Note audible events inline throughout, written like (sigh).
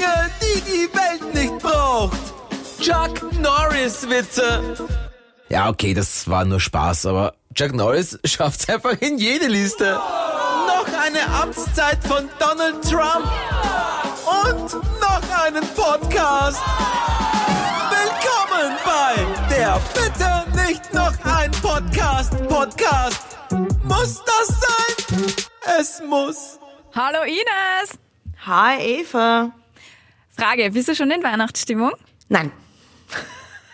Dinge, die die Welt nicht braucht. Chuck Norris Witze. Ja, okay, das war nur Spaß, aber Chuck Norris (laughs) schafft's einfach in jede Liste. Noch eine Amtszeit von Donald Trump. Und noch einen Podcast. Willkommen bei der Bitte nicht noch ein Podcast. Podcast. Muss das sein? Es muss. Hallo Ines! Hi Eva. Frage, bist du schon in Weihnachtsstimmung? Nein,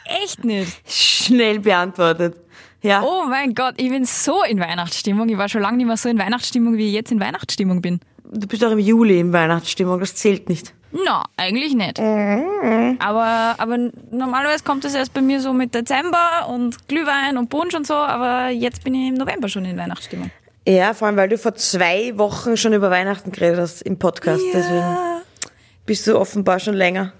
Echt nicht. schnell beantwortet. Ja. Oh mein Gott, ich bin so in Weihnachtsstimmung. Ich war schon lange nicht mehr so in Weihnachtsstimmung, wie ich jetzt in Weihnachtsstimmung bin. Du bist auch im Juli in Weihnachtsstimmung, das zählt nicht. Na, eigentlich nicht. Aber, aber normalerweise kommt es erst bei mir so mit Dezember und Glühwein und Punsch und so, aber jetzt bin ich im November schon in Weihnachtsstimmung. Ja, vor allem, weil du vor zwei Wochen schon über Weihnachten geredet hast im Podcast. Deswegen bist du offenbar schon länger.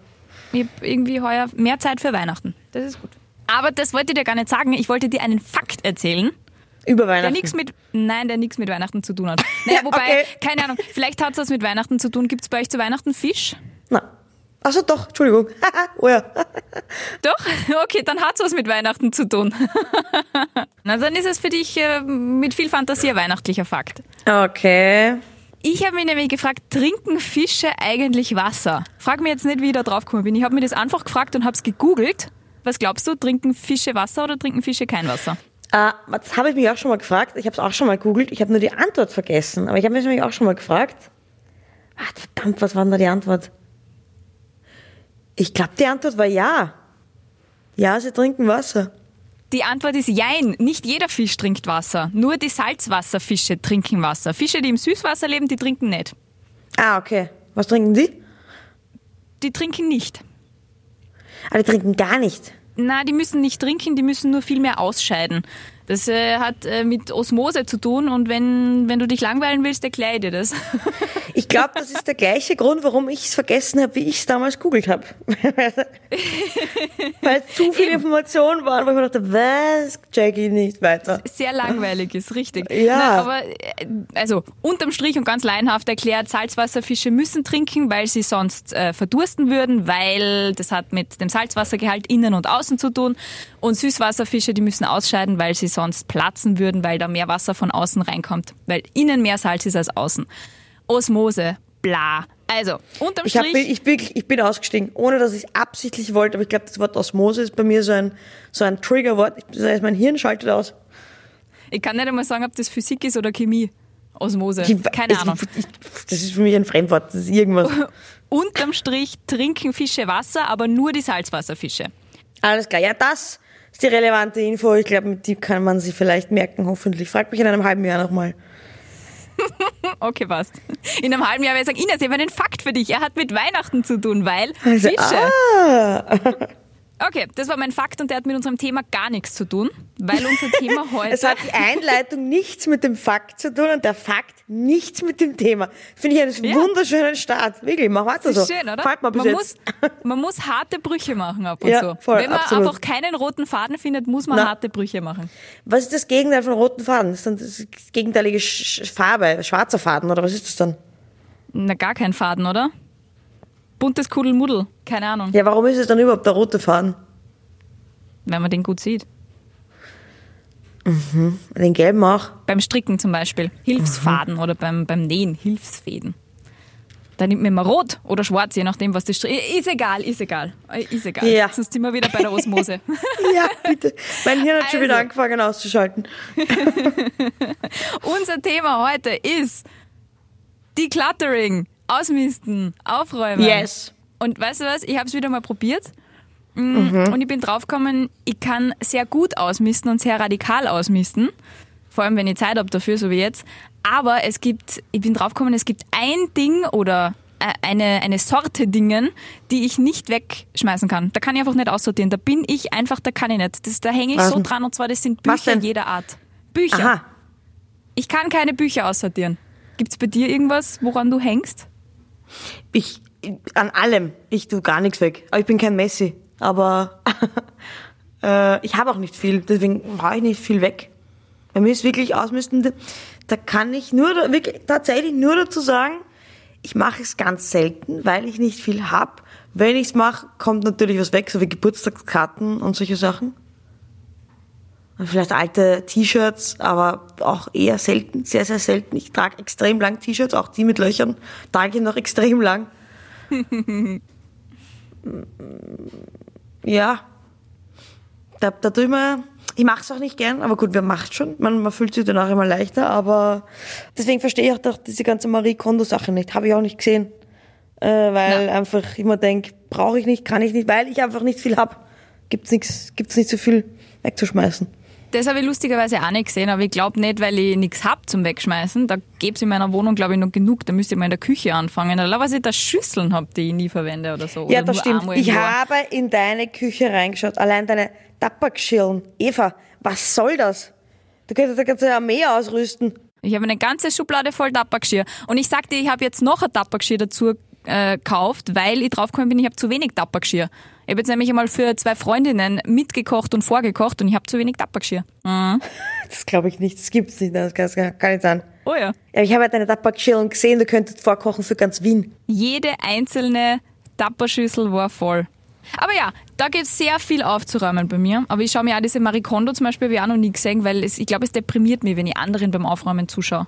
Ich habe irgendwie heuer mehr Zeit für Weihnachten. Das ist gut. Aber das wollte ich dir gar nicht sagen. Ich wollte dir einen Fakt erzählen. Über Der Weihnachten. nichts mit, nein, der nichts mit Weihnachten zu tun hat. (laughs) Naja, wobei, Okay. keine Ahnung, vielleicht hat es was mit Weihnachten zu tun. Gibt es bei euch zu Weihnachten Fisch? Na. Achso, doch, Entschuldigung. (laughs) oh ja. (laughs) Doch? Okay, dann hat es was mit Weihnachten zu tun. Na, dann ist es für dich äh, mit viel Fantasie ein weihnachtlicher Fakt. Okay. Ich habe mich nämlich gefragt, trinken Fische eigentlich Wasser? Frag mir jetzt nicht, wie ich da drauf gekommen bin. Ich habe mir das einfach gefragt und habe es gegoogelt. Was glaubst du, trinken Fische Wasser oder trinken Fische kein Wasser? Äh, das habe ich mich auch schon mal gefragt. Ich habe es auch schon mal gegoogelt. Ich habe nur die Antwort vergessen. Aber ich habe mich auch schon mal gefragt. Ah, verdammt, was war denn da die Antwort? Ich glaube, die Antwort war ja. Ja, sie trinken Wasser. Die Antwort ist Jein. Nicht jeder Fisch trinkt Wasser. Nur die Salzwasserfische trinken Wasser. Fische, die im Süßwasser leben, die trinken nicht. Ah, okay. Was trinken die? Die trinken nicht. Ah, die trinken gar nicht. Na, die müssen nicht trinken, die müssen nur viel mehr ausscheiden. Das äh, hat äh, mit Osmose zu tun und wenn, wenn du dich langweilen willst, erkläre ich dir das. (laughs) Ich glaube, das ist der gleiche Grund, warum ich es vergessen habe, wie ich es damals googelt habe. (laughs) Weil zu viele Informationen waren, wo ich mir dachte, was check ich nicht weiter. Sehr langweilig ist, richtig. Ja. Na, aber äh, also unterm Strich und ganz laienhaft erklärt, Salzwasserfische müssen trinken, weil sie sonst äh, verdursten würden, weil das hat mit dem Salzwassergehalt innen und außen zu tun. Und Süßwasserfische, die müssen ausscheiden, weil sie sonst platzen würden, weil da mehr Wasser von außen reinkommt, weil innen mehr Salz ist als außen. Osmose, bla. Also, unterm Ich, hab, Strich. ich, bin, ich bin ausgestiegen, ohne dass ich es absichtlich wollte, aber ich glaube, das Wort Osmose ist bei mir so ein, so ein Triggerwort. Das heißt, mein Hirn schaltet aus. Ich kann nicht einmal sagen, ob das Physik ist oder Chemie. Osmose. Ich- Keine es- Ahnung. Ich, das ist für mich ein Fremdwort, das ist irgendwas. (laughs) Unterm Strich trinken Fische Wasser, aber nur die Salzwasserfische. Alles klar, ja, das ist die relevante Info. Ich glaube, mit die kann man sich vielleicht merken, hoffentlich. Frag mich in einem halben Jahr nochmal. (laughs) Okay, passt. In einem halben Jahr werde ich sagen, Ines, ich habe einen Fakt für dich. Er hat mit Weihnachten zu tun, weil Also, Fische. ah, Okay, das war mein Fakt und der hat mit unserem Thema gar nichts zu tun, weil unser Thema (laughs) es heute... hat die Einleitung nichts mit dem Fakt zu tun und der Fakt nichts mit dem Thema. Finde ich einen Ja. wunderschönen Start. Wirklich, mach weiter so. schön, oder? Gefällt mir bis man, jetzt. muss, man muss harte Brüche machen ab und Ja, zu. voll, Wenn man absolut. einfach keinen roten Faden findet, muss man Na. harte Brüche machen. Was ist das Gegenteil von roten Faden? Das ist dann das gegenteilige Farbe, schwarzer Faden oder was ist das dann? Na, gar kein Faden, oder? Buntes Kuddelmuddel, keine Ahnung, Ja, warum ist es dann überhaupt der rote Faden? wenn man den gut sieht. Den gelben auch. Beim Stricken zum Beispiel, Hilfsfaden oder beim, beim Nähen, Hilfsfäden. Da nimmt man immer rot oder schwarz, je nachdem, was das Stri Ist egal, ist egal. Ist egal. Ja. Sonst sind wir wieder bei der Osmose. (laughs) Ja, bitte. Mein Hirn hat schon wieder Also. angefangen auszuschalten. (laughs) Unser Thema heute ist Decluttering. Ausmisten, aufräumen. Yes. Und weißt du was? Ich habe es wieder mal probiert. Mm, Und ich bin draufgekommen, ich kann sehr gut ausmisten und sehr radikal ausmisten. Vor allem, wenn ich Zeit habe dafür, so wie jetzt. Aber es gibt, ich bin draufgekommen, es gibt ein Ding oder äh, eine, eine Sorte Dingen, die ich nicht wegschmeißen kann. Da kann ich einfach nicht aussortieren. Da bin ich einfach, da kann ich nicht. Das, da hänge ich Was so dran und zwar, das sind Bücher jeder Art. Bücher. Aha. Ich kann keine Bücher aussortieren. Gibt's bei dir irgendwas, woran du hängst? Ich, an allem. Ich tue gar nichts weg. Aber ich bin kein Messi. Aber (laughs) äh, ich habe auch nicht viel. Deswegen haue ich nicht viel weg. Bei mir ist wirklich ausmisten, da kann ich nur, wirklich, tatsächlich nur dazu sagen, ich mache es ganz selten, weil ich nicht viel hab. Wenn ich es mache, kommt natürlich was weg, so wie Geburtstagskarten und solche Sachen. Vielleicht alte T-Shirts, aber auch eher selten, sehr, sehr selten. Ich trage extrem lang T-Shirts, auch die mit Löchern, trage ich noch (laughs) extrem lang. ja, da, da tue ich mir, ich mache es auch nicht gern, aber gut, wer macht schon? Man, man fühlt sich danach immer leichter, aber deswegen verstehe ich auch diese ganze Marie Kondo-Sache nicht. Habe ich auch nicht gesehen. Äh, weil Na. einfach immer denk, brauche ich nicht, kann ich nicht, weil ich einfach nicht viel hab. Gibt's nichts, gibt's nicht so viel wegzuschmeißen. Das habe ich lustigerweise auch nicht gesehen, aber ich glaube nicht, weil ich nichts hab zum Wegschmeißen. Da gäbe es in meiner Wohnung, glaube ich, noch genug. Da müsste ich mal in der Küche anfangen. Oder was ich da Schüsseln habe, die ich nie verwende oder so. Ja, oder das stimmt. Ich Jahr. habe in deine Küche reingeschaut. Allein deine Tabakschirlen. Eva, was soll das? Du könntest eine ganze Armee ausrüsten. Ich habe eine ganze Schublade voll Tabakgeschirr. Und ich sagte, ich habe jetzt noch ein Tabakgeschirr dazu äh, gekauft, weil ich draufgekommen bin, ich habe zu wenig Tabakgeschirr. Ich habe jetzt nämlich einmal für zwei Freundinnen mitgekocht und vorgekocht und ich habe zu wenig Tabakgeschirr. Mhm. (laughs) Das glaube ich nicht. Das gibt's nicht. Das kann, kann nicht sein. Oh ja. Ja, ich habe ja deine Tabakschirlen gesehen. Du könntest vorkochen für ganz Wien. Jede einzelne Tapperschüssel war voll. Aber ja, da gibt es sehr viel aufzuräumen bei mir. Aber ich schaue mir auch diese Marie Kondo zum Beispiel, habe ich auch noch nie gesehen, weil es, ich glaube, es deprimiert mich, wenn ich anderen beim Aufräumen zuschaue.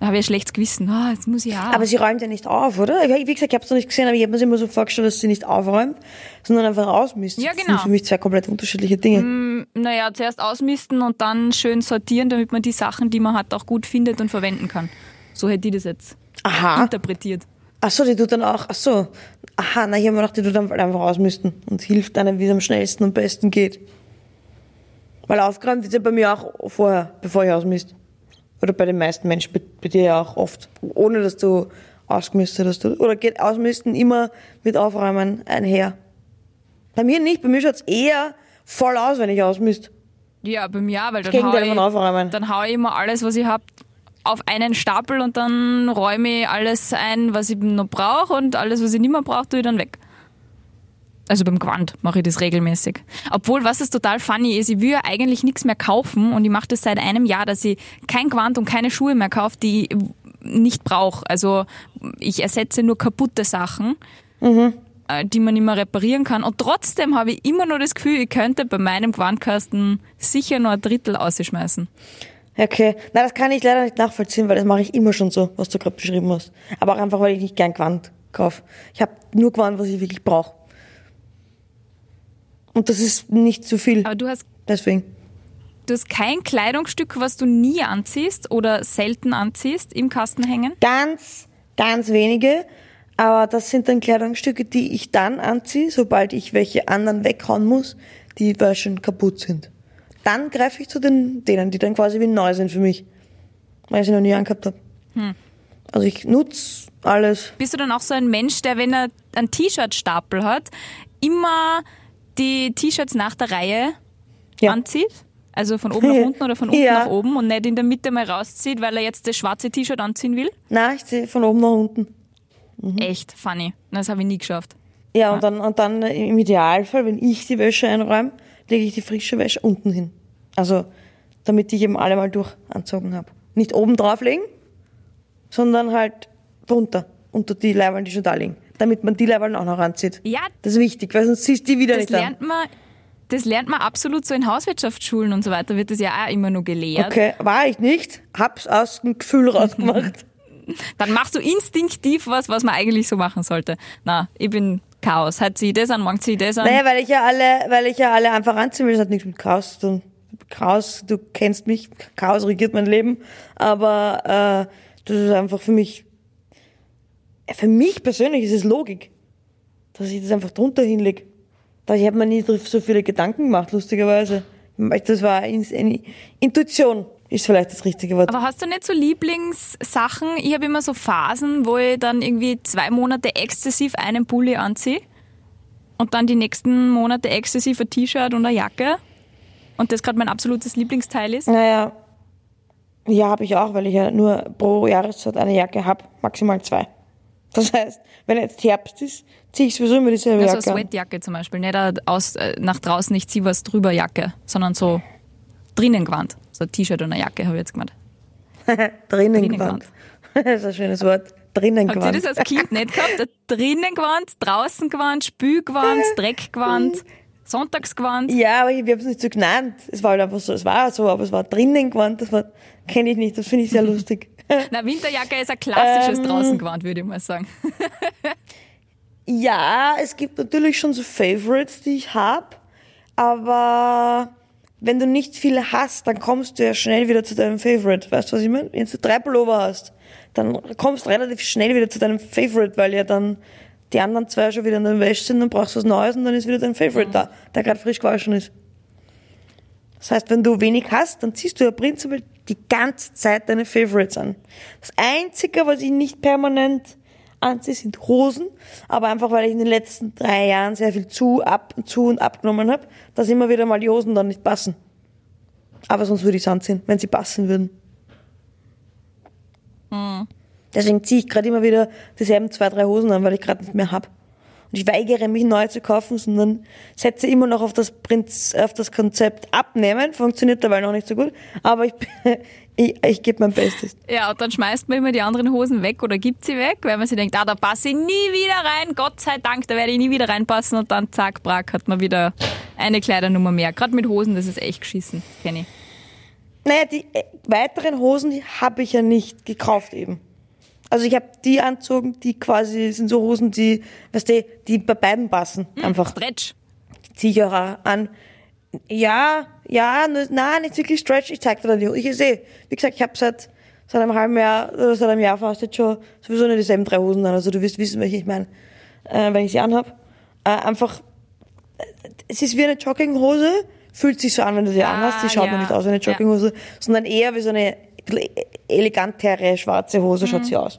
Da habe ich ein schlechtes Gewissen. Ah, jetzt muss ich auch. Aber sie räumt ja nicht auf, oder? Wie gesagt, ich habe es noch nicht gesehen, aber ich habe mir immer so vorgestellt, dass sie nicht aufräumt, sondern einfach ausmisst. Ja, Das genau. sind für mich zwei komplett unterschiedliche Dinge. naja, zuerst ausmisten und dann schön sortieren, damit man die Sachen, die man hat, auch gut findet und verwenden kann. So hätte ich das jetzt Aha. interpretiert. Ach so, die tut dann auch, ach so. Aha, na, ich habe mir gedacht, die tut dann einfach ausmisten und hilft einem, wie es am schnellsten und besten geht. Weil aufgeräumt ist ja bei mir auch vorher, bevor ich ausmist. Oder bei den meisten Menschen, bei, bei dir ja auch oft. Ohne, dass du ausgemistet hast. Oder Oder geht Ausmisten immer mit Aufräumen einher? Bei mir nicht, bei mir schaut's eher voll aus, wenn ich ausmist. Ja, bei mir auch, weil dann Gegenteil hau, von aufräumen. ich, dann hau ich immer alles, was ich hab, auf einen Stapel und dann räume ich alles ein, was ich noch brauche und alles, was ich nicht mehr brauche, tue ich dann weg. Also beim Quant mache ich das regelmäßig. Obwohl, was es total funny ist, ich will ja eigentlich nichts mehr kaufen und ich mache das seit einem Jahr, dass ich kein Quant und keine Schuhe mehr kaufe, die ich nicht brauche. Also ich ersetze nur kaputte Sachen, äh, die man mehr reparieren kann. Und trotzdem habe ich immer nur das Gefühl, ich könnte bei meinem Quantkasten sicher nur ein Drittel ausschmeißen. Okay, na das kann ich leider nicht nachvollziehen, weil das mache ich immer schon so, was du gerade beschrieben hast. Aber auch einfach, weil ich nicht gern Gewand kaufe. Ich habe nur Gewand, was ich wirklich brauche. Und das ist nicht zu viel. Aber du hast, Deswegen. du hast kein Kleidungsstück, was du nie anziehst oder selten anziehst, im Kasten hängen? Ganz, ganz wenige. Aber das sind dann Kleidungsstücke, die ich dann anziehe, sobald ich welche anderen weghauen muss, die weil schon kaputt sind. Dann greife ich zu den, denen, die dann quasi wie neu sind für mich. Weil ich sie noch nie angehabt habe. Also ich nutze alles. Bist du dann auch so ein Mensch, der, wenn er einen T-Shirt-Stapel hat, immer die T-Shirts nach der Reihe Ja. anzieht? Also von oben nach (laughs) unten oder von unten Ja. nach oben und nicht in der Mitte mal rauszieht, weil er jetzt das schwarze T-Shirt anziehen will? Na, ich sehe von oben nach unten. Echt funny. Das habe ich nie geschafft. Ja, und dann, und dann im Idealfall, wenn ich die Wäsche einräume, lege ich die frische Wäsche unten hin. Also, damit ich eben alle mal durch anzogen habe. Nicht oben drauflegen, sondern halt drunter, unter die Leiberl, die schon da liegen. Damit man die Leiberl auch noch anzieht. Ja, Das ist wichtig, weil sonst siehst du die wieder das nicht an. lernt man. Das lernt man absolut so in Hauswirtschaftsschulen und so weiter, wird das ja auch immer nur gelehrt. Okay, war ich nicht, hab's aus dem Gefühl rausgemacht. (laughs) Dann machst du instinktiv was, was man eigentlich so machen sollte. Na, ich bin Chaos. Heute zieh ich das an, morgen zieh ich das an. naja, weil ich ja alle, weil ich ja alle einfach anziehen will, das hat nichts mit Chaos zu tun. Chaos, du kennst mich, Chaos regiert mein Leben, aber äh, das ist einfach für mich, für mich persönlich ist es Logik, dass ich das einfach drunter hinlege. Da ich habe mir nie so viele Gedanken gemacht, lustigerweise. Das war eine Intuition, ist vielleicht das richtige Wort. Aber hast du nicht so Lieblingssachen? Ich habe immer so Phasen, wo ich dann irgendwie zwei Monate exzessiv einen Pulli anziehe und dann die nächsten Monate exzessiv ein T-Shirt und eine Jacke. Und das gerade mein absolutes Lieblingsteil ist. Naja, ja, habe ich auch, weil ich ja nur pro Jahreszeit eine Jacke habe, maximal zwei. Das heißt, wenn jetzt Herbst ist, ziehe ich sowieso immer dieselbe Also Jacke eine an. Sweatjacke zum Beispiel. Nicht eine aus, äh, nach draußen, ich ziehe was drüber Jacke, sondern so drinnen gewandt. So ein T-Shirt und eine Jacke habe ich jetzt gemeint. Drinnen gewandt. Das ist ein schönes Wort. drinnen Habt ihr gewandt. das als Kind nicht gehabt? Drinnen (laughs) gewandt, draußen gewandt, Spülgewand, Dreckgewand, Sonntagsgewand? Ja, aber ich habe es nicht so genannt. Es war halt einfach so, es war so, aber es war drinnen gewandt, das war, kenne ich nicht, das finde ich sehr (laughs) lustig. (laughs) Na, Winterjacke ist ein klassisches Ähm. Draußengewand, würde ich mal sagen. (laughs) Ja, es gibt natürlich schon so Favorites, die ich habe, aber wenn du nicht viele hast, dann kommst du ja schnell wieder zu deinem Favorite. Weißt du, was ich meine? Wenn du drei Pullover hast, dann kommst du relativ schnell wieder zu deinem Favorite, weil ja dann die anderen zwei schon wieder in der Wäsche sind, dann brauchst du was Neues und dann ist wieder dein Favorite da, der gerade frisch gewaschen ist. Das heißt, wenn du wenig hast, dann ziehst du ja prinzipiell die ganze Zeit deine Favorites an. Das Einzige, was ich nicht permanent anziehe, sind Hosen. Aber einfach, weil ich in den letzten drei Jahren sehr viel zu, ab, zu und abgenommen habe, dass immer wieder mal die Hosen dann nicht passen. Aber sonst würde ich es anziehen, wenn sie passen würden. Deswegen ziehe ich gerade immer wieder dieselben zwei, drei Hosen an, weil ich gerade nicht mehr habe. Und ich weigere mich neu zu kaufen, sondern setze immer noch auf das, Prinz, auf das Konzept abnehmen. Funktioniert dabei noch nicht so gut. Aber ich, (laughs) ich, ich gebe mein Bestes. Ja, und dann schmeißt man immer die anderen Hosen weg oder gibt sie weg, weil man sich denkt, ah, da passe ich nie wieder rein, Gott sei Dank, da werde ich nie wieder reinpassen und dann zack, brack, hat man wieder eine Kleidernummer mehr. Gerade mit Hosen, das ist echt geschissen, kenne ich. Naja, die äh, weiteren Hosen, die habe ich ja nicht gekauft eben. Also ich habe die anzogen, die quasi sind so Hosen, die, weißt du, die bei beiden passen. Einfach Stretch. ziehe ich auch an. Ja, ja, nein, nicht wirklich Stretch. Ich zeig dir dann die Ich sehe, wie gesagt, ich habe seit seit einem halben Jahr oder seit einem Jahr fast jetzt schon sowieso nur dieselben drei Hosen an. Also du wirst wissen, welche ich meine, äh, wenn ich sie anhab. Äh, einfach, äh, es ist wie eine Jogginghose, fühlt sich so an, wenn du sie Ah, anhast. Sie schaut ja. noch nicht aus wie eine Ja. Jogginghose, sondern eher wie so eine elegantere schwarze Hose Mhm. schaut sie aus.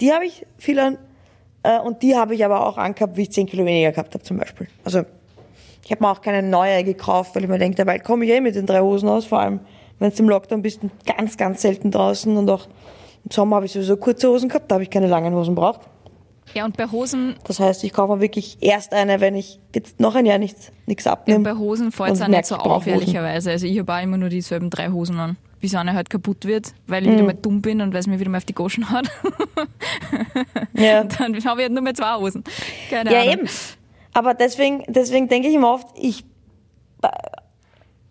Die habe ich viel an. Äh, und die habe ich aber auch angehabt, wie ich 10 Kilo weniger gehabt habe zum Beispiel. Also ich habe mir auch keine neue gekauft, weil ich mir denke, dabei komme ich eh mit den drei Hosen aus, vor allem wenn du im Lockdown bist, ganz, ganz selten draußen und auch im Sommer habe ich sowieso kurze Hosen gehabt, da habe ich keine langen Hosen braucht. Ja, und bei Hosen, Das heißt, ich kaufe mir wirklich erst eine, wenn ich jetzt noch ein Jahr nichts, nichts ja, abnehme. bei Hosen fällt es auch nicht so auf, ehrlicherweise. Also ich habe auch immer nur dieselben drei Hosen an, bis eine halt kaputt wird, weil ich Mhm. wieder mal dumm bin und weil es mir wieder mal auf die Goschen hat. Ja. (laughs) Dann habe ich halt nur mehr zwei Hosen. Keine Ja, Ahnung. eben. Aber deswegen, deswegen denke ich immer oft, ich,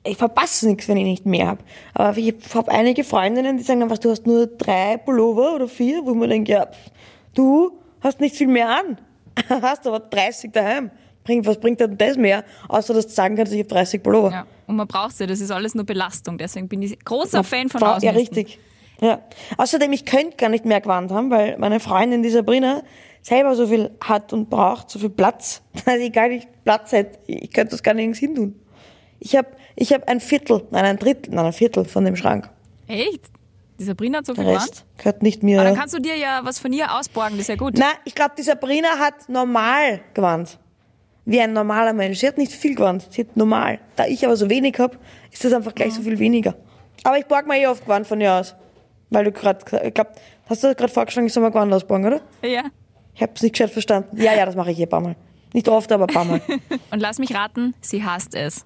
ich verpasse nichts, wenn ich nicht mehr habe. Aber ich habe einige Freundinnen, die sagen dann, was, du hast nur drei Pullover oder vier, wo man denkt, ja, du hast nicht viel mehr an. (laughs) hast aber 30 daheim. Bringt, was bringt denn das mehr? Außer, dass du sagen kannst, ich habe 30 Pullover. Ja. Und man braucht sie, das ist alles nur Belastung. Deswegen bin ich großer Fan von Frau- Ja, Ausmisten. richtig. Ja. Außerdem, ich könnte gar nicht mehr Gewand haben, weil meine Freundin, die Sabrina, selber so viel hat und braucht, so viel Platz, (laughs) dass ich gar nicht Platz hätte. Ich könnte das gar nirgends hin tun. Ich habe ich hab ein Viertel, nein, ein Drittel, nein, ein Viertel von dem Schrank. Echt? Die Sabrina hat so viel? Rest gehört nicht mir. Aber dann kannst du dir ja was von ihr ausborgen, das ist ja gut. Na, ich glaube, die Sabrina hat normal gewandt. Wie ein normaler Mensch. Sie hat nicht viel gewandt, sie hat normal. Da ich aber so wenig hab, ist das einfach gleich so viel weniger. Aber ich borg mir eh oft Gewand von ihr aus. Weil du gerade, ich glaub, hast du gerade vorgeschlagen, ich soll mal Gewand ausborgen, oder? Ja. Ich hab's nicht gescheit verstanden. Ja, ja, das mache ich eh ein paar Mal. Nicht oft, aber ein paar Mal. (laughs) Und lass mich raten, sie hasst es.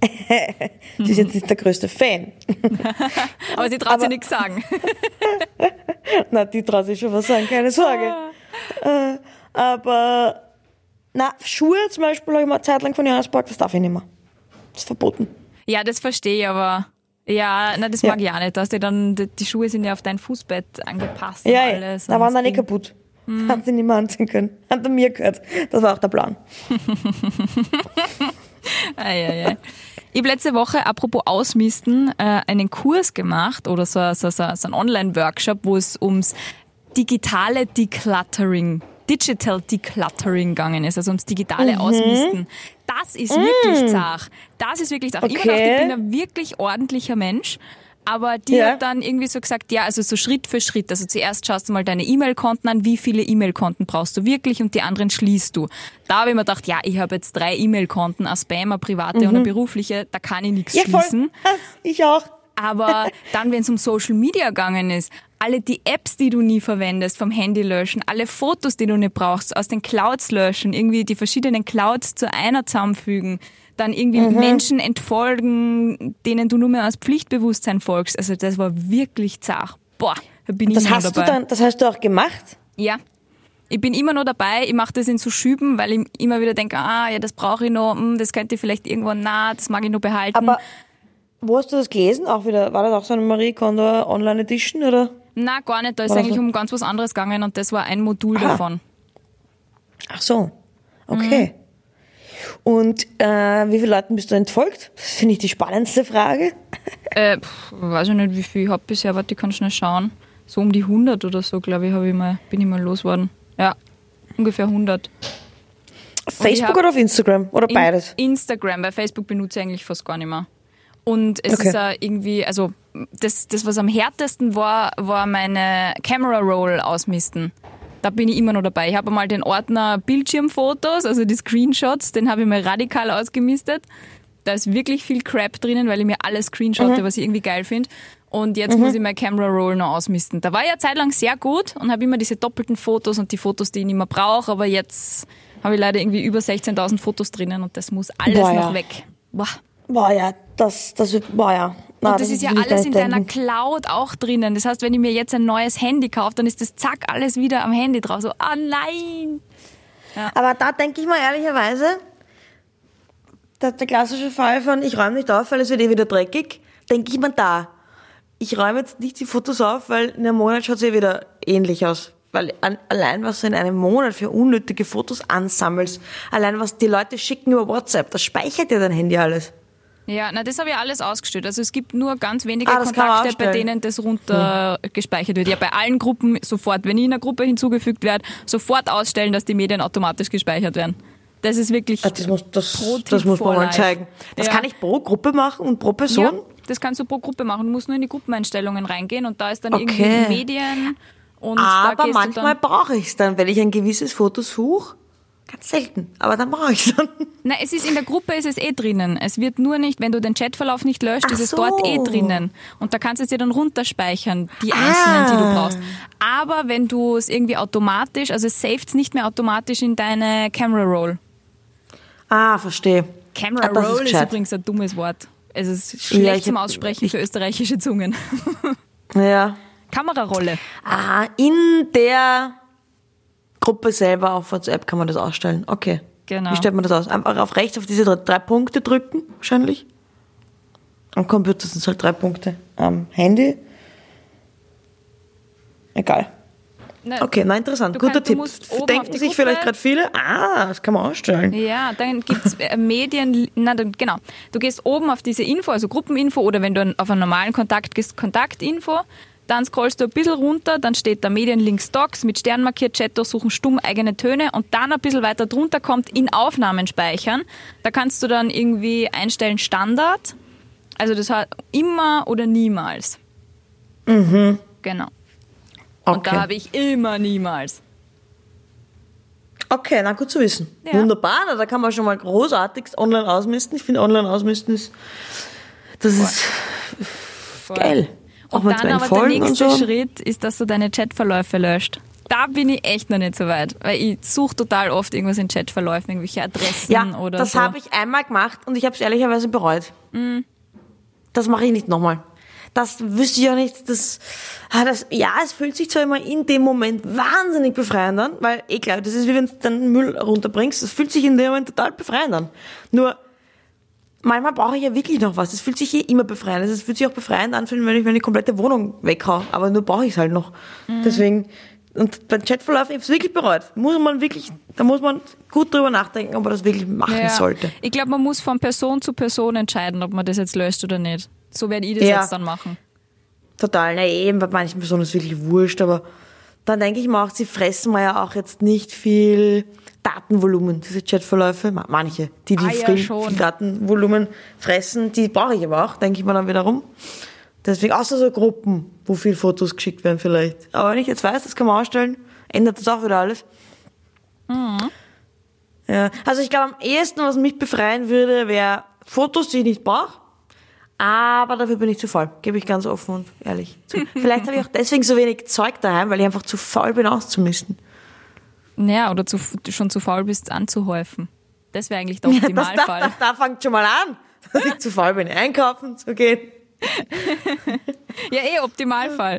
(laughs) Sie ist jetzt nicht der größte Fan. (laughs) Aber sie traut sich Aber- nichts sagen. Na, die traut sich schon was sagen, keine Sorge. Äh, aber, na, Schuhe zum Beispiel habe ich mal eine Zeit lang von ausgeborgt, das darf ich nicht mehr. Das ist verboten. Ja, das verstehe ich, aber ja, na, das Ja. mag ich auch nicht. Dass die dann, die, die Schuhe sind ja auf dein Fußbett angepasst. Ja, und ja. alles. da waren dann eh Ding. kaputt. (laughs) Hat sie nicht mehr anziehen können. Hat er mir gehört. Das war auch der Plan. (laughs) Ei, ei, ei. Ich habe letzte Woche, apropos Ausmisten, äh, einen Kurs gemacht oder so, so, so, so einen Online-Workshop, wo es ums digitale Decluttering, Digital Decluttering gegangen ist, also ums digitale Mhm. Ausmisten. Das ist wirklich zach. Das ist wirklich zach. Ich Okay. gedacht, ich bin ein wirklich ordentlicher Mensch. Aber die Ja. hat dann irgendwie so gesagt, ja, also so Schritt für Schritt. Also zuerst schaust du mal deine E-Mail-Konten an, wie viele E-Mail-Konten brauchst du wirklich und die anderen schließt du. Da habe ich mir gedacht, ja, ich habe jetzt drei E-Mail-Konten, eine Spam, eine private und eine berufliche, da kann ich nichts Mhm. Ja, voll. schließen. Ich auch. Aber dann, wenn es um Social Media gegangen ist, alle die Apps, die du nie verwendest, vom Handy löschen, alle Fotos, die du nicht brauchst, aus den Clouds löschen, irgendwie die verschiedenen Clouds zu einer zusammenfügen, dann irgendwie Mhm. Menschen entfolgen, denen du nur mehr aus Pflichtbewusstsein folgst. Also das war wirklich zart. Boah. Da bin ich Das immer hast noch du dabei. dann, das hast du auch gemacht? Ja. Ich bin immer noch dabei, ich mache das in so Schüben, weil ich immer wieder denke, ah, ja, das brauche ich noch, hm, das könnte ich vielleicht irgendwann nah, das mag ich noch behalten. Aber wo hast du das gelesen? Auch wieder, war das auch so eine Marie Kondo Online Edition oder? Na, gar nicht, da ist Oder eigentlich so. um ganz was anderes gegangen und das war ein Modul Aha. davon. Ach so. Okay. Und äh, wie viele Leuten bist du entfolgt? Das finde ich die spannendste Frage. (laughs) Äh, pff, weiß ich nicht, wie viel ich habe bisher, warte, ich kann schnell schauen. So um die 100 oder so, glaube ich, ich mal, bin ich mal losgeworden. Ja, ungefähr 100. Auf Facebook oder auf Instagram? Oder In- beides? Instagram, weil Facebook benutze ich eigentlich fast gar nicht mehr. Und es Okay. ist auch irgendwie, also das, das, was am härtesten war, war meine Camera Roll ausmisten. Da bin ich immer noch dabei. Ich habe einmal den Ordner Bildschirmfotos, also die Screenshots, den habe ich mal radikal ausgemistet. Da ist wirklich viel Crap drinnen, weil ich mir alles screenshotte, was ich irgendwie geil finde. Und jetzt muss ich meine Camera Roll noch ausmisten. Da war ich ja zeitlang sehr gut und habe immer diese doppelten Fotos und die Fotos, die ich nicht mehr brauche. Aber jetzt habe ich leider irgendwie über 16.000 Fotos drinnen und das muss alles Boah, ja. noch weg. Boah. Boah, ja, das, das wird, boah, ja. Na, Und das ist ja alles in nicht deiner denken. Cloud auch drinnen. Das heißt, wenn ich mir jetzt ein neues Handy kaufe, dann ist das zack alles wieder am Handy drauf. So, ah nein! Aber da denke ich mal ehrlicherweise, der, der klassische Fall von, ich räume nicht auf, weil es wird eh wieder dreckig, denke ich mir da. Ich räume jetzt nicht die Fotos auf, weil in einem Monat schaut es eh wieder ähnlich aus. Weil an, allein was du in einem Monat für unnötige Fotos ansammelst, allein was die Leute schicken über WhatsApp, das speichert ja dein Handy alles. Ja, na, das habe ich alles ausgestellt. Also es gibt nur ganz wenige Ah, Kontakte, bei denen das runter gespeichert wird. Ja, bei allen Gruppen sofort. Wenn ich in einer Gruppe hinzugefügt werde, sofort ausstellen, dass die Medien automatisch gespeichert werden. Das ist wirklich Ah, Das muss, das, das muss man mal zeigen. Das Ja. kann ich pro Gruppe machen und pro Person? Ja, das kannst du pro Gruppe machen. Du musst nur in die Gruppeneinstellungen reingehen und da ist dann Okay. irgendwie Medien und Aber manchmal brauche ich es dann, wenn ich ein gewisses Foto suche. Ganz selten. Aber dann brauche ich es dann. Na, es ist in der Gruppe ist es eh drinnen. Es wird nur nicht, wenn du den Chatverlauf nicht löscht, Ach ist es so. dort eh drinnen. Und da kannst du es dir dann runterspeichern, die einzelnen, die du brauchst. Aber wenn du es irgendwie automatisch, also es saved nicht mehr automatisch in deine Camera Roll. Ah, verstehe. Camera Ah, ist Roll ist, gescheit. übrigens ein dummes Wort. Es ist schlecht Ja, zum Aussprechen ich- für österreichische Zungen. (laughs) Ja. Kamerarolle. Ah, in der Gruppe selber auf WhatsApp kann man das ausstellen. Okay. Genau. Wie stellt man das aus? Einfach auf rechts auf diese drei, drei Punkte drücken, wahrscheinlich. Am Computer sind es halt drei Punkte. Am Handy. Egal. Na, Okay, na interessant. Guter du Tipp. Denken sich Gruppe- vielleicht gerade viele, ah, das kann man ausstellen. Ja, dann gibt's äh, Medien, na dann, genau. Du gehst oben auf diese Info, also Gruppeninfo oder wenn du auf einen normalen Kontakt gehst, Kontaktinfo, dann scrollst du ein bisschen runter, dann steht da Medienlink Stocks mit Stern markiert, Chat durchsuchen, stumm eigene Töne und dann ein bisschen weiter drunter kommt in Aufnahmen speichern. Da kannst du dann irgendwie einstellen Standard, also das hat immer oder niemals. Mhm. Genau. Und da Okay. habe ich immer niemals. Okay, na gut zu wissen. Ja. Wunderbar, na, da kann man schon mal großartigst online ausmisten. Ich finde online ausmisten ist, das ist geil. Auch Und dann aber der nächste so. Schritt ist, dass du deine Chatverläufe löscht. Da bin ich echt noch nicht so weit, weil ich suche total oft irgendwas in Chatverläufen, irgendwelche Adressen Ja, oder das so. habe ich einmal gemacht und ich habe es ehrlicherweise bereut. Das mache ich nicht nochmal. Das wüsste ich auch nicht. Das, ah, das, ja, es fühlt sich zwar immer in dem Moment wahnsinnig befreiend an, weil, eh klar, das ist wie wenn du deinen Müll runterbringst. Das fühlt sich in dem Moment total befreiend an. Nur, manchmal brauche ich ja wirklich noch was. Das fühlt sich eh immer befreiend. an. Es fühlt sich auch befreiend anfühlen, wenn ich meine komplette Wohnung weghau. Aber nur brauche ich es halt noch. Deswegen, und beim Chatverlauf, ich habe es wirklich bereut. Muss man wirklich, da muss man gut drüber nachdenken, ob man das wirklich machen Ja. sollte. Ich glaube, man muss von Person zu Person entscheiden, ob man das jetzt löscht oder nicht. So werde ich das Ja. jetzt dann machen. Total, na eben, bei manchen Personen ist es wirklich wurscht, aber dann denke ich mir auch, sie fressen mir ja auch jetzt nicht viel Datenvolumen, diese Chatverläufe. Ma- Manche, die, die Ah, ja, viel, viel Datenvolumen fressen, die brauche ich aber auch, denke ich mir dann wiederum. Deswegen, außer so Gruppen, wo viel Fotos geschickt werden vielleicht. Aber wenn ich jetzt weiß, das kann man ausstellen, ändert das auch wieder alles. Mhm. Ja, also ich glaube, am ehesten, was mich befreien würde, wäre Fotos, die ich nicht brauche. Aber dafür bin ich zu faul, gebe ich ganz offen und ehrlich zu. (laughs) Vielleicht habe ich auch deswegen so wenig Zeug daheim, weil ich einfach zu faul bin auszumisten. Ja, oder zu, schon zu faul bist, anzuhäufen. Das wäre eigentlich der Das, da, Optimalfall. da, da fängt schon mal an, dass ich zu faul bin, einkaufen zu gehen. (laughs) Ja, eh, Optimalfall.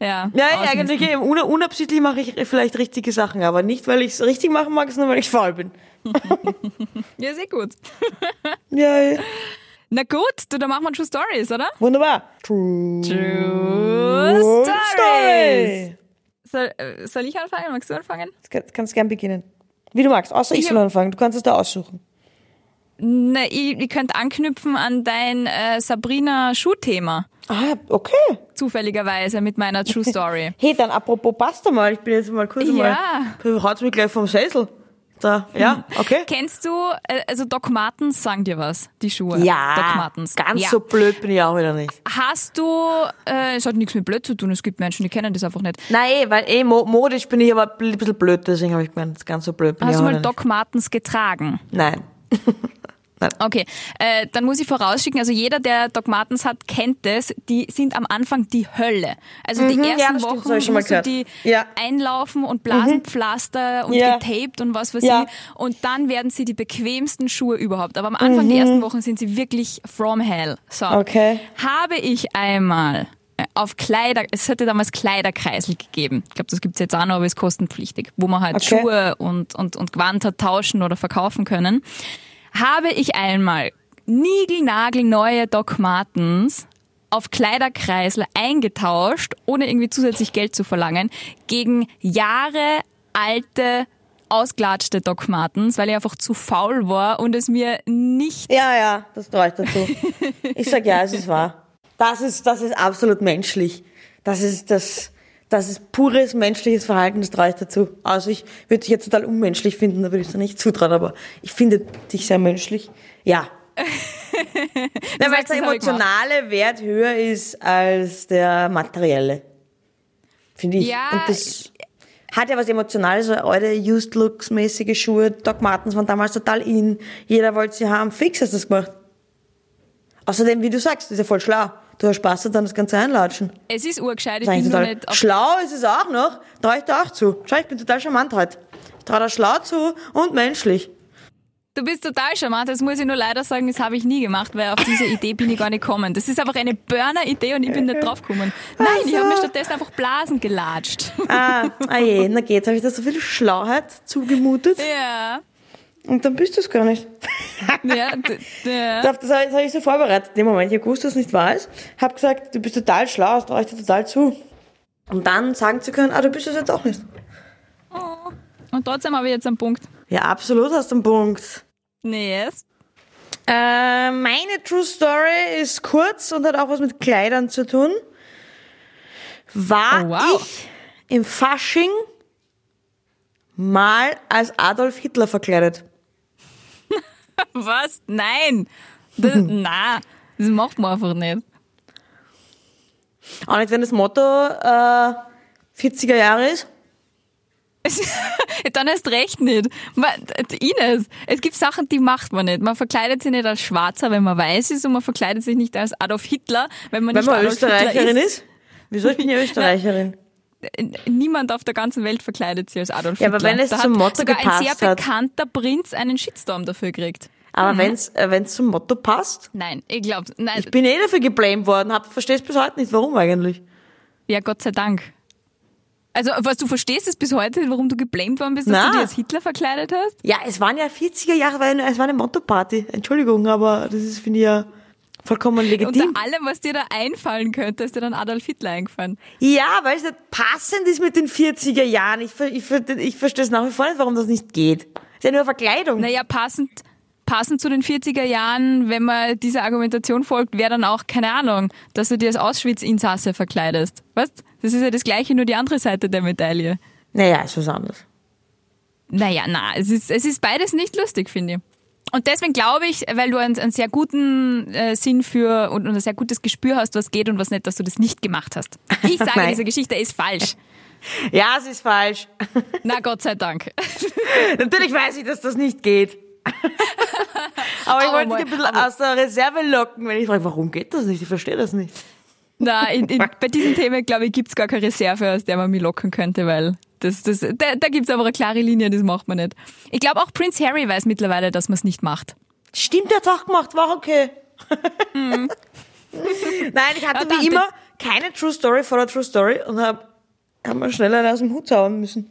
Ja, Ja, ausmisten. eigentlich eben. Un unabsichtlich mache ich vielleicht richtige Sachen, aber nicht, weil ich es richtig machen mag, sondern weil ich faul bin. (laughs) Ja, sehr gut. Ja, ja. Na gut, du, dann machen wir True Stories, oder? wunderbar. True, True Story. Soll, äh, soll ich anfangen? Magst du anfangen? Du kannst, gern beginnen. Wie du magst, außer ich, Ich soll anfangen. Du kannst es da aussuchen. Na, ich, ich könnte anknüpfen an dein äh, Sabrina-Schuhthema. Ah, okay. Zufälligerweise mit meiner True (laughs) Story. Hey, dann apropos Pasta mal. Ich bin jetzt mal kurz Ja. mal. Haut's mich gleich vom Sessel. Da, ja, okay. Kennst du, äh, also Doc Martens sagen dir was, die Schuhe? Ja, Doc Martens. ganz ja. so blöd bin ich auch wieder nicht. Hast du, äh, es hat nichts mit blöd zu tun, es gibt Menschen, die kennen das einfach nicht. Nein, eh, weil eh mo modisch bin ich aber ein bisschen blöd, deswegen habe ich gemeint, ganz so blöd bin Hast ich du auch mal wieder nicht. Doc Martens getragen? Nein. (laughs) Okay, äh, dann muss ich vorausschicken, also jeder, der Doc Martens hat, kennt es, die sind am Anfang die Hölle. Also die Mhm, ja, ersten stimmt, das Wochen mal musst du die Ja. einlaufen und Blasenpflaster und Ja. getaped und was weiß Ja. ich. Und dann werden sie die bequemsten Schuhe überhaupt. Aber am Anfang, die ersten Wochen sind sie wirklich from hell. So. Mhm. Okay. Habe ich einmal äh, auf Kleider, es hätte damals Kleiderkreisel gegeben. Ich glaube, das gibt's jetzt auch noch, aber ist kostenpflichtig, wo man halt Okay. Schuhe und, und, und Gewand hat tauschen oder verkaufen können. Habe ich einmal niegelnagelneue Doc Martens auf Kleiderkreisel eingetauscht, ohne irgendwie zusätzlich Geld zu verlangen, gegen Jahre alte ausgelatschte Doc Martens, weil ich einfach zu faul war und es mir nicht Ja, ja, das traue ich dazu. Ich sag ja, es ist wahr. Das ist, das ist absolut menschlich. Das ist das, das ist pures menschliches Verhalten, das traue ich dazu. Also ich würde dich jetzt total unmenschlich finden, da würde ich es nicht zutrauen, aber ich finde dich sehr menschlich. Ja. (laughs) ja weil der emotionale Wert höher ist als der materielle. Finde ich. Ja, Und das hat ja was Emotionales, so alte Used Looks mäßige Schuhe. Doc Martens waren damals total in. Jeder wollte sie haben. Fix hast du das gemacht. Außerdem, wie du sagst, ist ja voll schlau. Du hast Spaß daran, das Ganze einlatschen. Es ist urgescheit, ich bin nur eigentlich nicht total schlau ist es auch noch. Traue ich dir auch zu. Schau, ich bin total charmant heute. Ich traue dir schlau zu und menschlich. Du bist total charmant, das muss ich nur leider sagen, das habe ich nie gemacht, weil auf diese Idee bin ich gar nicht gekommen. Das ist einfach eine Burner-Idee und ich bin nicht drauf gekommen. Nein, ich habe mir Also. stattdessen einfach Blasen gelatscht. Ah, ah je, na geht's. Habe ich da so viel Schlauheit zugemutet (laughs) Ja, und dann bist du es gar nicht. (laughs) ja, ja. Das, das habe ich so vorbereitet. In dem Moment, ich gewusst, dass es nicht weißt. Hab gesagt, du bist total schlau, das traue ich dir total zu. Um dann sagen zu können, ah, du bist es jetzt auch nicht. Und trotzdem habe ich jetzt einen Punkt. Ja, absolut hast du einen Punkt. Nee, yes. Äh, meine True Story ist kurz und hat auch was mit Kleidern zu tun. War Oh, wow. ich im Fasching mal als Adolf Hitler verkleidet? (laughs) Was? Nein! Das, (laughs) na, das macht man einfach nicht. Auch nicht, wenn das Motto äh, 40er Jahre ist. (laughs) Dann erst recht nicht. Man, Ines, es gibt Sachen, die macht man nicht. Man verkleidet sich nicht als Schwarzer, wenn man weiß ist, und man verkleidet sich nicht als Adolf Hitler, wenn man Wenn nicht man Adolf Österreicherin Hitler ist. Wieso? Ich bin ja Österreicherin. Niemand auf der ganzen Welt verkleidet sich als Adolf Ja, Hitler. aber wenn es da zum hat Motto sogar ein gepasst sehr hat. bekannter Prinz einen Shitstorm dafür gekriegt. Aber Mhm. wenn's äh, wenn's zum Motto passt. Nein, ich glaube, nein, Ich bin eh dafür geblamed worden. Hab, verstehst bis heute nicht, warum eigentlich. ja, Gott sei Dank. Also, was du verstehst es bis heute, warum du geblamed worden bist, dass Na. du dich als Hitler verkleidet hast? Ja, es waren ja 40er Jahre, weil es war eine Motto-Party. Entschuldigung, aber das ist, finde ich, ja vollkommen legitim. Unter allem, was dir da einfallen könnte, ist dir dann Adolf Hitler eingefallen. Ja, weil es nicht passend ist mit den 40er Jahren. Ich, ich, ich verstehe es nach wie vor nicht, warum das nicht geht. ist ja nur Verkleidung. Naja, passend, passend zu den 40er Jahren, wenn man dieser Argumentation folgt, wäre dann auch, keine Ahnung, dass du dir als Auschwitz-Insasse verkleidest. Weißt? Das ist ja das Gleiche, nur die andere Seite der Medaille. Naja, ist was anderes. Naja, na, es ist, es ist beides nicht lustig, finde ich. Und deswegen glaube ich, weil du einen, einen sehr guten äh, Sinn für und, und ein sehr gutes Gespür hast, was geht und was nicht, dass du das nicht gemacht hast. Ich (laughs) sage, diese Geschichte ist falsch. Ja, es ist falsch. (laughs) Na Gott sei Dank. (laughs) Natürlich weiß ich, dass das nicht geht. aber ich Aber wollte mal- dich ein bisschen aus der Reserve locken, wenn ich frage, warum geht das nicht? Ich verstehe das nicht. Na, in, in, bei diesem Thema, glaube ich, gibt's gar keine Reserve, aus der man mich locken könnte, weil das, das, da, da gibt's aber eine klare Linie, das macht man nicht. Ich glaube, auch Prince Harry weiß mittlerweile, dass man es nicht macht. Stimmt, der hat auch gemacht, war okay. (laughs) Nein, ich hatte Ja, wie immer keine True Story vor der True Story und habe hab mal schnell eine aus dem Hut zaubern müssen.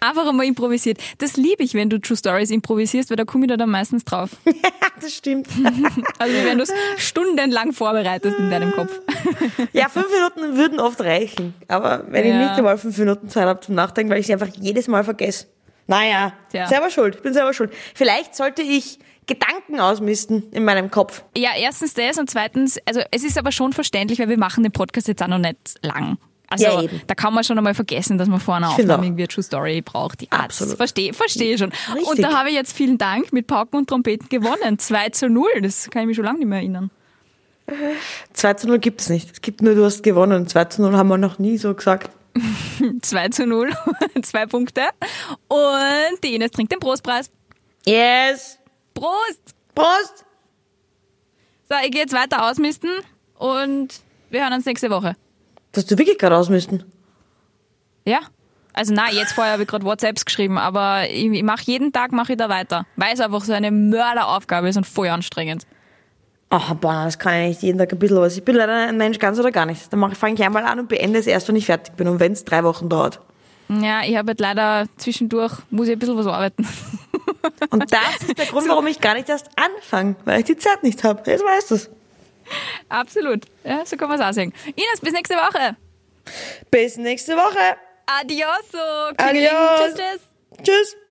Einfach einmal improvisiert. Das liebe ich, wenn du True Stories improvisierst, weil da komme ich da dann meistens drauf. (laughs) das stimmt. (laughs) Also wenn du es stundenlang vorbereitest in deinem Kopf. (laughs) Ja, fünf Minuten würden oft reichen. Aber wenn ich Ja. nicht einmal fünf Minuten Zeit habe zum Nachdenken, weil ich sie einfach jedes Mal vergesse. Naja, Tja. selber schuld. Ich bin selber schuld. Vielleicht sollte ich Gedanken ausmisten in meinem Kopf. Ja, erstens das und zweitens, also es ist aber schon verständlich, weil wir machen den Podcast jetzt auch noch nicht lang. Also Ja, da kann man schon einmal vergessen, dass man vor einer finde Aufnahme auch. irgendwie eine True Story braucht. Ja, Absolut. Verstehe versteh ich schon. Richtig. Und da habe ich jetzt vielen Dank mit Pauken und Trompeten gewonnen. (laughs) 2 zu 0, das kann ich mich schon lange nicht mehr erinnern. 2 zu 0 gibt's nicht. Es gibt nur, du hast gewonnen. 2 zu 0 haben wir noch nie so gesagt. (laughs) 2 zu 0, (laughs) zwei Punkte. Und die Ines trinkt den Prostpreis. Yes! Prost! Prost! So, ich gehe jetzt weiter ausmisten und wir hören uns nächste Woche. Dass du wirklich gerade ausmisten. Ja? Also nein, jetzt vorher habe ich gerade WhatsApps geschrieben, aber ich, mache jeden Tag mache ich da weiter, weil es einfach so eine Mörderaufgabe ist und voll anstrengend. Ach, boah, das kann ich nicht jeden Tag ein bisschen was. Ich bin leider ein Mensch ganz oder gar nicht. Dann fange ich einmal an und beende es erst, wenn ich fertig bin. Und wenn es drei Wochen dauert. Ja, ich habe halt leider zwischendurch, muss ich ein bisschen was arbeiten. Und das ist der Grund, (laughs) warum ich gar nicht erst anfange. Weil ich die Zeit nicht habe. Jetzt weißt du's. (laughs) Absolut. Ja, so kann man es auch sagen. Ines, bis nächste Woche. Bis nächste Woche. Adioso. Adios. Tschüss, tschüss. Tschüss.